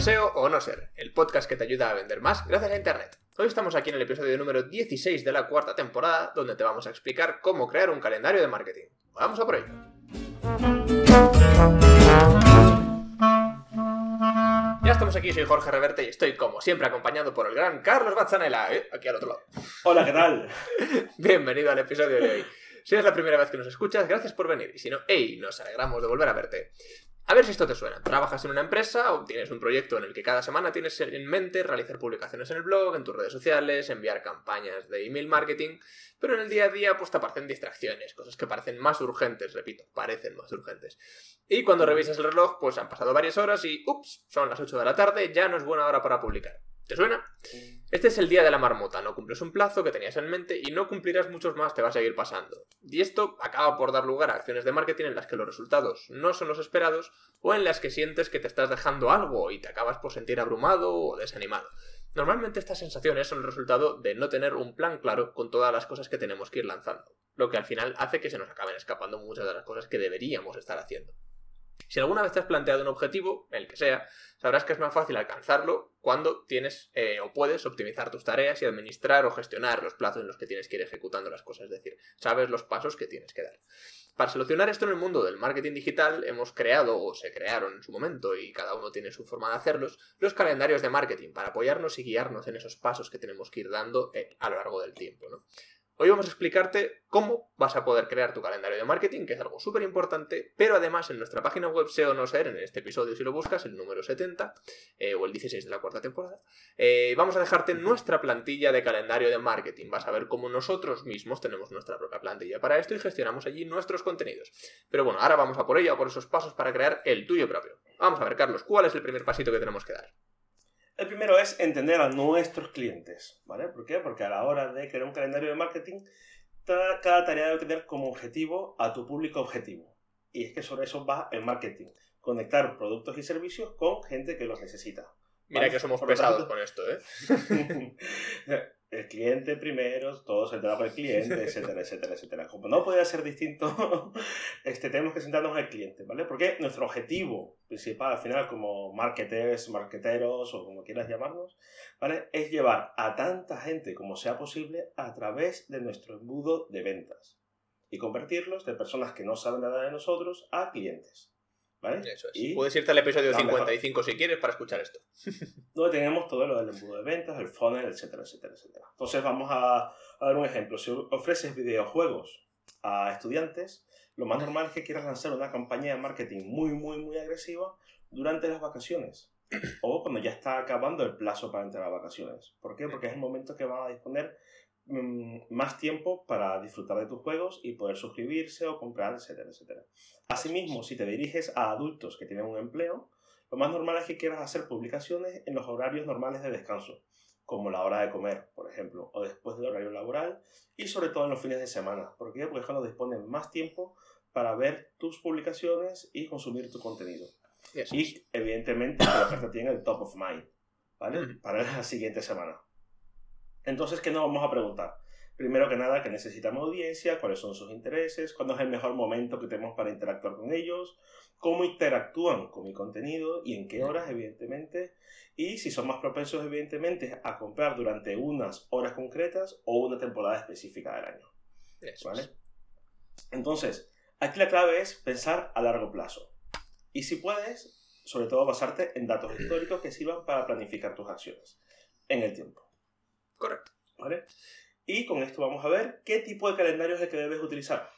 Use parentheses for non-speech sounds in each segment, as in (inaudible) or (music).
SEO o no ser, el podcast que te ayuda a vender más gracias a Internet. Hoy estamos aquí en el episodio número 16 de la cuarta temporada, donde te vamos a explicar cómo crear un calendario de marketing. Vamos a por ello. Ya estamos aquí, soy Jorge Reverte y estoy como siempre acompañado por el gran Carlos Bazzanella, ¿eh? aquí al otro lado. Hola, ¿qué tal? (laughs) Bienvenido al episodio de hoy. Si es la primera vez que nos escuchas, gracias por venir. Y si no, ¡hey! Nos alegramos de volver a verte. A ver si esto te suena. Trabajas en una empresa o tienes un proyecto en el que cada semana tienes en mente realizar publicaciones en el blog, en tus redes sociales, enviar campañas de email marketing, pero en el día a día pues te aparecen distracciones, cosas que parecen más urgentes, repito, parecen más urgentes. Y cuando revisas el reloj pues han pasado varias horas y ups, son las 8 de la tarde, ya no es buena hora para publicar. ¿Te suena? Este es el día de la marmota, no cumples un plazo que tenías en mente y no cumplirás muchos más, te va a seguir pasando. Y esto acaba por dar lugar a acciones de marketing en las que los resultados no son los esperados o en las que sientes que te estás dejando algo y te acabas por sentir abrumado o desanimado. Normalmente estas sensaciones son el resultado de no tener un plan claro con todas las cosas que tenemos que ir lanzando, lo que al final hace que se nos acaben escapando muchas de las cosas que deberíamos estar haciendo. Si alguna vez te has planteado un objetivo, el que sea, sabrás que es más fácil alcanzarlo cuando tienes eh, o puedes optimizar tus tareas y administrar o gestionar los plazos en los que tienes que ir ejecutando las cosas, es decir, sabes los pasos que tienes que dar. Para solucionar esto en el mundo del marketing digital hemos creado o se crearon en su momento y cada uno tiene su forma de hacerlos, los calendarios de marketing para apoyarnos y guiarnos en esos pasos que tenemos que ir dando eh, a lo largo del tiempo. ¿no? Hoy vamos a explicarte cómo vas a poder crear tu calendario de marketing, que es algo súper importante, pero además en nuestra página web SEO no ser, en este episodio si lo buscas, el número 70 eh, o el 16 de la cuarta temporada, eh, vamos a dejarte nuestra plantilla de calendario de marketing. Vas a ver cómo nosotros mismos tenemos nuestra propia plantilla para esto y gestionamos allí nuestros contenidos. Pero bueno, ahora vamos a por ello, a por esos pasos para crear el tuyo propio. Vamos a ver, Carlos, ¿cuál es el primer pasito que tenemos que dar? El primero es entender a nuestros clientes, ¿vale? ¿Por qué? Porque a la hora de crear un calendario de marketing, cada tarea debe tener como objetivo a tu público objetivo. Y es que sobre eso va el marketing. Conectar productos y servicios con gente que los necesita. Mira que somos pesados con esto, ¿eh? (laughs) (laughs) el cliente primero, todo se trata por el cliente, (laughs) etcétera, etcétera, etcétera. Como no puede ser distinto, (laughs) este, tenemos que sentarnos en el cliente, ¿vale? Porque nuestro objetivo principal, al final, como marketers, marketeros o como quieras llamarnos, ¿vale? Es llevar a tanta gente como sea posible a través de nuestro embudo de ventas y convertirlos de personas que no saben nada de nosotros a clientes. ¿Vale? Eso es. Puedes irte al episodio 55 si quieres para escuchar esto. (laughs) Donde tenemos todo lo del embudo de ventas, el funnel, etcétera, etcétera, etcétera. Entonces vamos a, dar un ejemplo. Si ofreces videojuegos a estudiantes, lo más normal es que quieras lanzar una campaña de marketing muy, muy, muy agresiva durante las vacaciones. (clears throat) O cuando ya está acabando el plazo para entrar a vacaciones. ¿Por qué? Porque es el momento que van a disponer Mm, más tiempo para disfrutar de tus juegos y poder suscribirse o comprar, etcétera, etcétera. Asimismo, si te diriges a adultos que tienen un empleo, lo más normal es que quieras hacer publicaciones en los horarios normales de descanso, como la hora de comer, por ejemplo, o después del horario laboral, y sobre todo en los fines de semana. ¿Por qué? Porque es cuando disponen más tiempo para ver tus publicaciones y consumir tu contenido. Y evidentemente la oferta tiene el top of mind, ¿vale? Para la siguiente semana. Entonces, ¿qué nos vamos a preguntar? Primero que nada, que necesitamos audiencia, cuáles son sus intereses, cuándo es el mejor momento que tenemos para interactuar con ellos, cómo interactúan con mi contenido y en qué horas, evidentemente, y si son más propensos, evidentemente, a comprar durante unas horas concretas o una temporada específica del año. ¿Vale? Entonces, aquí la clave es pensar a largo plazo. Y si puedes, sobre todo basarte en datos históricos que sirvan para planificar tus acciones en el tiempo. Correcto. ¿Vale? Y con esto vamos a ver qué tipo de calendario es el que debes utilizar.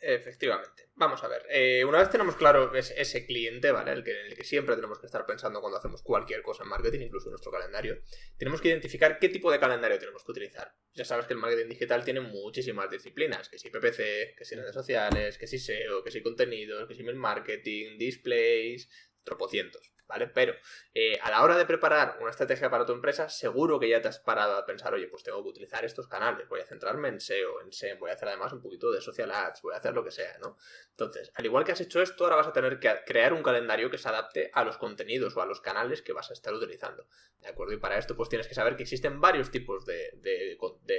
Efectivamente. Vamos a ver. Eh, una vez tenemos claro ese cliente, ¿vale? El que, el que siempre tenemos que estar pensando cuando hacemos cualquier cosa en marketing, incluso en nuestro calendario, tenemos que identificar qué tipo de calendario tenemos que utilizar. Ya sabes que el marketing digital tiene muchísimas disciplinas, que si PPC, que si redes sociales, que si SEO, que si contenidos, que si email marketing, displays, tropocientos. ¿Vale? Pero eh, a la hora de preparar una estrategia para tu empresa, seguro que ya te has parado a pensar, oye, pues tengo que utilizar estos canales, voy a centrarme en SEO, en SEM, voy a hacer además un poquito de social ads, voy a hacer lo que sea, ¿no? Entonces, al igual que has hecho esto, ahora vas a tener que crear un calendario que se adapte a los contenidos o a los canales que vas a estar utilizando, ¿de acuerdo? Y para esto, pues tienes que saber que existen varios tipos de,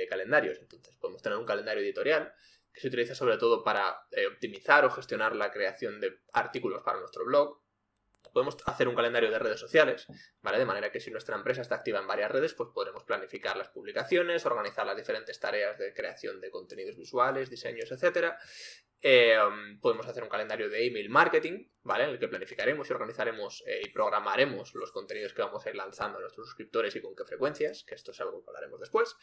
calendarios. Entonces, podemos tener un calendario editorial, que se utiliza sobre todo para eh, optimizar o gestionar la creación de artículos para nuestro blog Podemos hacer un calendario de redes sociales, ¿vale? De manera que si nuestra empresa está activa en varias redes, pues podremos planificar las publicaciones, organizar las diferentes tareas de creación de contenidos visuales, diseños. Eh, um, podemos hacer un calendario de email marketing, ¿vale? En el que planificaremos y organizaremos eh, y programaremos los contenidos que vamos a ir lanzando a nuestros suscriptores y con qué frecuencias, que esto es algo que hablaremos después.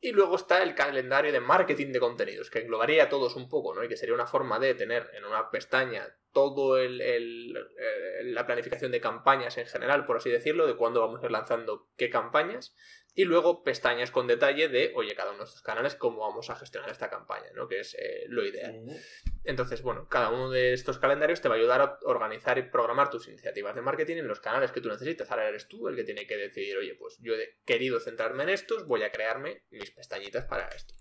Y luego está el calendario de marketing de contenidos, que englobaría a todos un poco, ¿no? Y que sería una forma de tener en una pestaña todo el, eh, la planificación de campañas en general, por así decirlo, de cuándo vamos a ir lanzando qué campañas, y luego pestañas con detalle de, oye, cada uno de estos canales, cómo vamos a gestionar esta campaña, ¿no? Que es eh, lo ideal. Entonces, bueno, cada uno de estos calendarios te va a ayudar a organizar y programar tus iniciativas de marketing en los canales que tú necesitas. Ahora eres tú el que tiene que decidir, oye, pues yo he querido centrarme en estos, voy a crearme mis pestañitas para esto.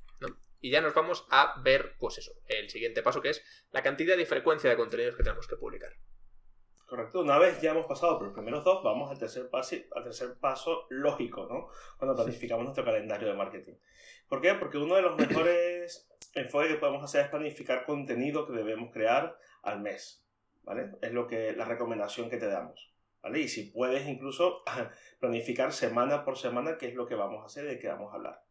Y ya nos vamos a ver, pues eso, el siguiente paso que es la cantidad y frecuencia de contenidos que tenemos que publicar. Correcto, una vez ya hemos pasado por los primeros dos, vamos al tercer paso, al tercer paso lógico, ¿no? Cuando planificamos nuestro calendario de marketing. ¿Por qué? Porque uno de los mejores (clears throat) enfoques que podemos hacer es planificar contenido que debemos crear al mes, ¿vale? Es lo que, la recomendación que te damos, ¿vale? Y si puedes incluso (clears throat) planificar semana por semana qué es lo que vamos a hacer y de qué vamos a hablar,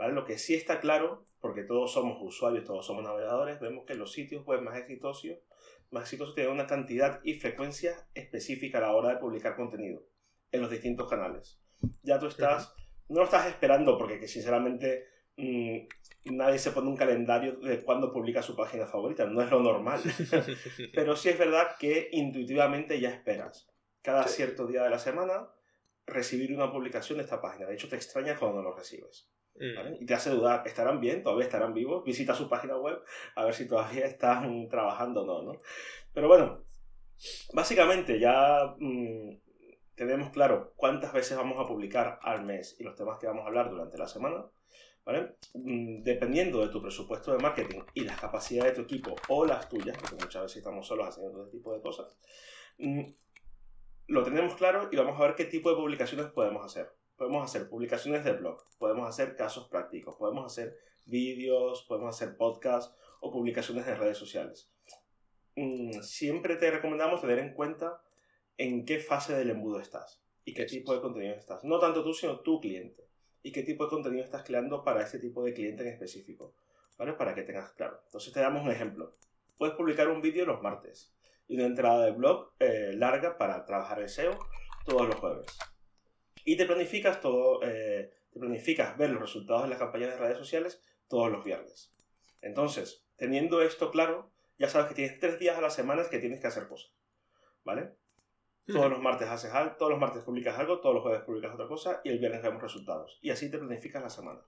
¿vale? Lo que sí está claro, porque todos somos usuarios, todos somos navegadores, vemos que los sitios web más exitosos más exitosos tienen una cantidad y frecuencia específica a la hora de publicar contenido en los distintos canales. Ya tú estás, no lo estás esperando porque que sinceramente mm, nadie se pone un calendario de cuándo publica su página favorita, no es lo normal. (laughs) Pero sí es verdad que intuitivamente ya esperas cada cierto día de la semana recibir una publicación de esta página. De hecho, te extraña cuando no lo recibes. Mm. Y te hace dudar, ¿estarán bien? ¿Todavía estarán vivos? Visita su página web a ver si todavía (laughs) están trabajando o no, ¿no? Pero bueno, básicamente ya mm, tenemos claro cuántas veces vamos a publicar al mes y los temas que vamos a hablar durante la semana. ¿Vale? Mm, dependiendo de tu presupuesto de marketing y las capacidades de tu equipo o las tuyas, porque muchas veces estamos solos haciendo este tipo de cosas, lo tenemos claro y vamos a ver qué tipo de publicaciones podemos hacer podemos hacer publicaciones de blog, podemos hacer casos prácticos, podemos hacer vídeos, podemos hacer podcasts o publicaciones en redes sociales. Mm, siempre te recomendamos tener en cuenta en qué fase del embudo estás y qué tipo de contenido estás. No tanto tú, sino tu cliente. Y qué tipo de contenido estás creando para ese tipo de cliente en específico. ¿Vale? Para que tengas claro. Entonces te damos un ejemplo. Puedes publicar un vídeo los martes y una entrada de blog eh, larga para trabajar el SEO todos los jueves. Y te planificas todo, eh, te planificas ver los resultados de las campañas de redes sociales todos los viernes. Entonces, teniendo esto claro, ya sabes que tienes tres días a la semana que tienes que hacer cosas. ¿Vale? Todos los martes haces algo, todos los martes publicas algo, todos los jueves publicas otra cosa y el viernes vemos resultados. Y así te planificas la semana.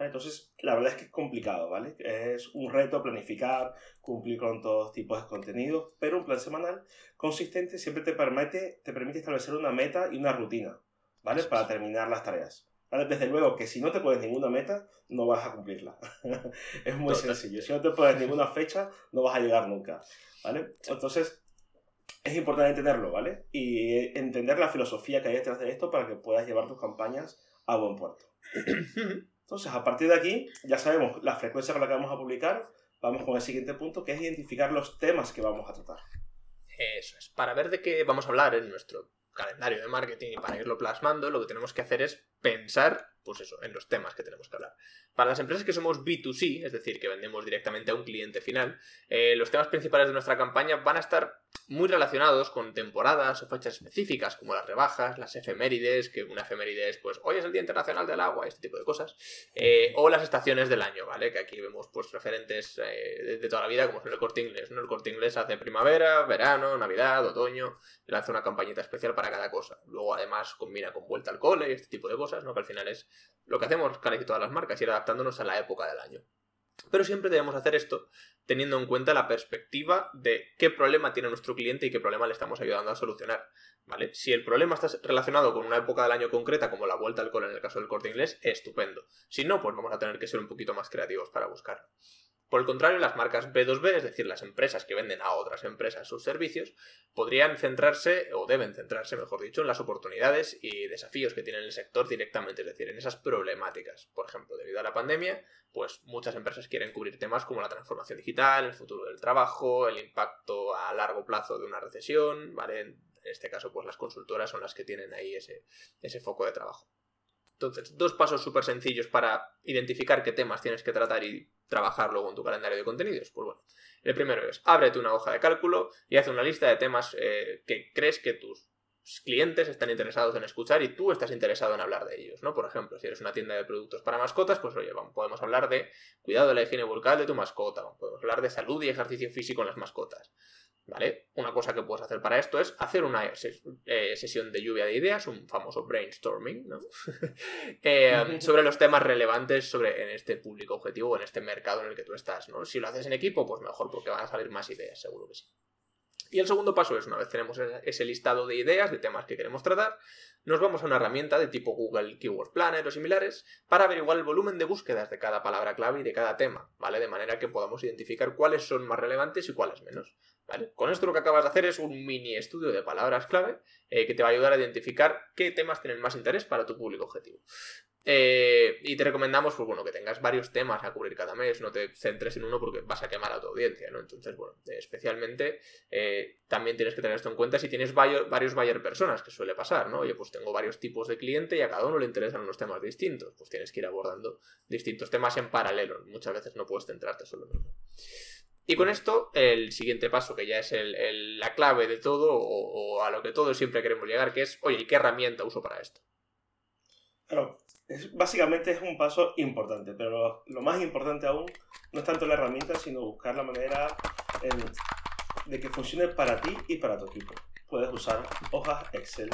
Entonces, la verdad es que es complicado, ¿vale? Es un reto planificar, cumplir con todos tipos de contenidos, pero un plan semanal consistente siempre te permite, te permite establecer una meta y una rutina. ¿Vale? Para terminar las tareas. ¿Vale? Desde luego que si no te pones ninguna meta, no vas a cumplirla. (laughs) es muy sencillo. Si no te pones ninguna fecha, no vas a llegar nunca. ¿Vale? Entonces, es importante entenderlo, ¿vale? Y entender la filosofía que hay detrás de esto para que puedas llevar tus campañas a buen puerto. (clears throat) Entonces, a partir de aquí, ya sabemos la frecuencia con la que vamos a publicar. Vamos con el siguiente punto, que es identificar los temas que vamos a tratar. Eso es, para ver de qué vamos a hablar en nuestro calendario de marketing y para irlo plasmando, lo que tenemos que hacer es pensar, pues eso, en los temas que tenemos que hablar. Para las empresas que somos B2C, es decir, que vendemos directamente a un cliente final, eh, los temas principales de nuestra campaña van a estar muy relacionados con temporadas o fechas específicas, como las rebajas, las efemérides, que una efeméride es, pues, hoy es el Día Internacional del Agua, este tipo de cosas, eh, o las estaciones del año, ¿vale? Que aquí vemos, pues, referentes eh, de, toda la vida, como es el corte inglés, ¿no? El corte inglés hace primavera, verano, navidad, otoño, lanza una campañita especial para cada cosa. Luego, además, combina con vuelta al cole y este tipo de cosas, ¿no? Que al final es lo que hacemos casi todas las marcas, ir adaptándonos a la época del año. Pero siempre debemos hacer esto teniendo en cuenta la perspectiva de qué problema tiene nuestro cliente y qué problema le estamos ayudando a solucionar. ¿Vale? Si el problema está relacionado con una época del año concreta, como la vuelta al cole en el caso del corte inglés, estupendo. Si no, pues vamos a tener que ser un poquito más creativos para buscarlo. Por el contrario, las marcas B2B, es decir, las empresas que venden a otras empresas sus servicios, podrían centrarse, o deben centrarse, mejor dicho, en las oportunidades y desafíos que tiene el sector directamente, es decir, en esas problemáticas. Por ejemplo, debido a la pandemia, pues muchas empresas quieren cubrir temas como la transformación digital, el futuro del trabajo, el impacto a largo plazo de una recesión, ¿vale? En este caso, pues las consultoras son las que tienen ahí ese, ese foco de trabajo. Entonces, dos pasos súper sencillos para identificar qué temas tienes que tratar y trabajar luego en tu calendario de contenidos. Pues bueno, el primero es, ábrete una hoja de cálculo y haz una lista de temas eh, que crees que tus clientes están interesados en escuchar y tú estás interesado en hablar de ellos, ¿no? Por ejemplo, si eres una tienda de productos para mascotas, pues oye, podemos hablar de cuidado de la higiene bucal de tu mascota, podemos hablar de salud y ejercicio físico en las mascotas. ¿Vale? Una cosa que puedes hacer para esto es hacer una eh, sesión de lluvia de ideas, un famoso brainstorming, ¿no? (laughs) Eh, (laughs) sobre los temas relevantes sobre, en este público objetivo o en este mercado en el que tú estás, ¿no? Si lo haces en equipo, pues mejor, porque van a salir más ideas, seguro que sí. Y el segundo paso es, una vez tenemos ese listado de ideas, de temas que queremos tratar, nos vamos a una herramienta de tipo Google Keyword Planner o similares para averiguar el volumen de búsquedas de cada palabra clave y de cada tema, ¿vale? De manera que podamos identificar cuáles son más relevantes y cuáles menos. Con esto lo que acabas de hacer es un mini estudio de palabras clave eh, que te va a ayudar a identificar qué temas tienen más interés para tu público objetivo. Eh, y te recomendamos, pues bueno, que tengas varios temas a cubrir cada mes, no te centres en uno porque vas a quemar a tu audiencia, ¿no? Entonces, bueno, especialmente eh, también tienes que tener esto en cuenta si tienes varios, varios buyer personas, que suele pasar, ¿no? Oye, pues tengo varios tipos de cliente y a cada uno le interesan unos temas distintos, pues tienes que ir abordando distintos temas en paralelo, muchas veces no puedes centrarte solo en uno. Y con esto, el siguiente paso, que ya es la clave de todo, o, a lo que todos siempre queremos llegar, que es, oye, ¿y qué herramienta uso para esto? Claro, es, básicamente es un paso importante, pero lo, más importante aún no es tanto la herramienta, sino buscar la manera de que funcione para ti y para tu equipo. Puedes usar hojas Excel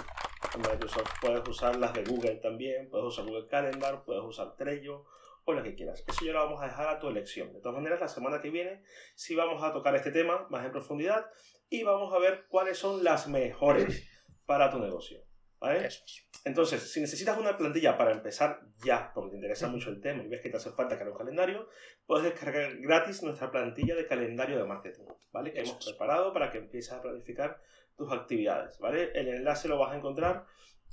Microsoft, puedes usar las de Google también, puedes usar Google Calendar, puedes usar Trello, o la que quieras. Eso ya lo vamos a dejar a tu elección. De todas maneras, la semana que viene sí vamos a tocar este tema más en profundidad y vamos a ver cuáles son las mejores para tu negocio. ¿Vale? Entonces, si necesitas una plantilla para empezar ya, porque te interesa mucho el tema y ves que te hace falta crear un calendario, puedes descargar gratis nuestra plantilla de calendario de marketing, ¿vale? Que hemos preparado para que empieces a planificar tus actividades, ¿vale? El enlace lo vas a encontrar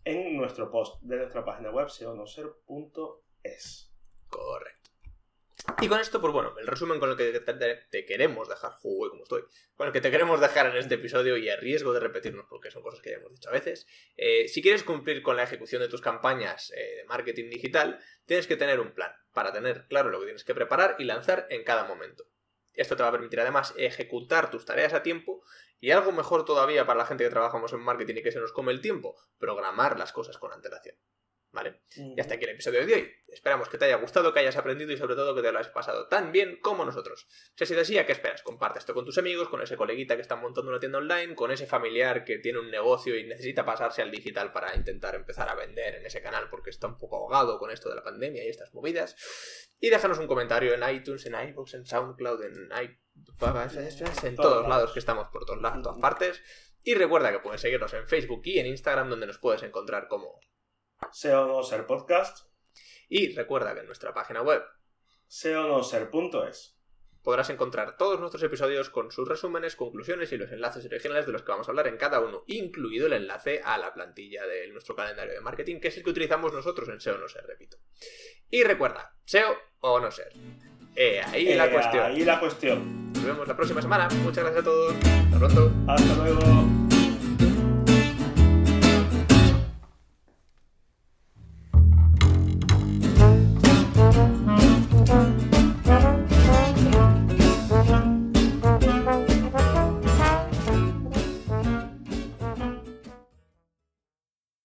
en nuestro post de nuestra página web seonoser.es. Correcto. Y con esto, pues bueno, el resumen con el que te, queremos dejar, juego como estoy, con el que te queremos dejar en este episodio y a riesgo de repetirnos porque son cosas que ya hemos dicho a veces, eh, si quieres cumplir con la ejecución de tus campañas eh, de marketing digital, tienes que tener un plan para tener claro lo que tienes que preparar y lanzar en cada momento. Esto te va a permitir además ejecutar tus tareas a tiempo y algo mejor todavía para la gente que trabajamos en marketing y que se nos come el tiempo, programar las cosas con antelación. ¿Vale? Y hasta aquí el episodio de hoy. Esperamos que te haya gustado, que hayas aprendido y sobre todo que te lo hayas pasado tan bien como nosotros. Si ha sido así, ¿a qué esperas? Comparte esto con tus amigos, con ese coleguita que está montando una tienda online, con ese familiar que tiene un negocio y necesita pasarse al digital para intentar empezar a vender en ese canal porque está un poco ahogado con esto de la pandemia y estas movidas. Y déjanos un comentario en iTunes, en iVoox, en SoundCloud, en, en todos lados que estamos por todos lados, en todas partes. Y recuerda que puedes seguirnos en Facebook y en Instagram donde nos puedes encontrar como SEO no ser podcast. Y recuerda que en nuestra página web seonoser.es podrás encontrar todos nuestros episodios con sus resúmenes, conclusiones y los enlaces originales de los que vamos a hablar en cada uno, incluido el enlace a la plantilla de nuestro calendario de marketing, que es el que utilizamos nosotros en SEO no ser, repito. Y recuerda, SEO o no ser. Eh, ahí la cuestión. Ahí la cuestión. Nos vemos la próxima semana. Muchas gracias a todos. Hasta pronto. Hasta luego.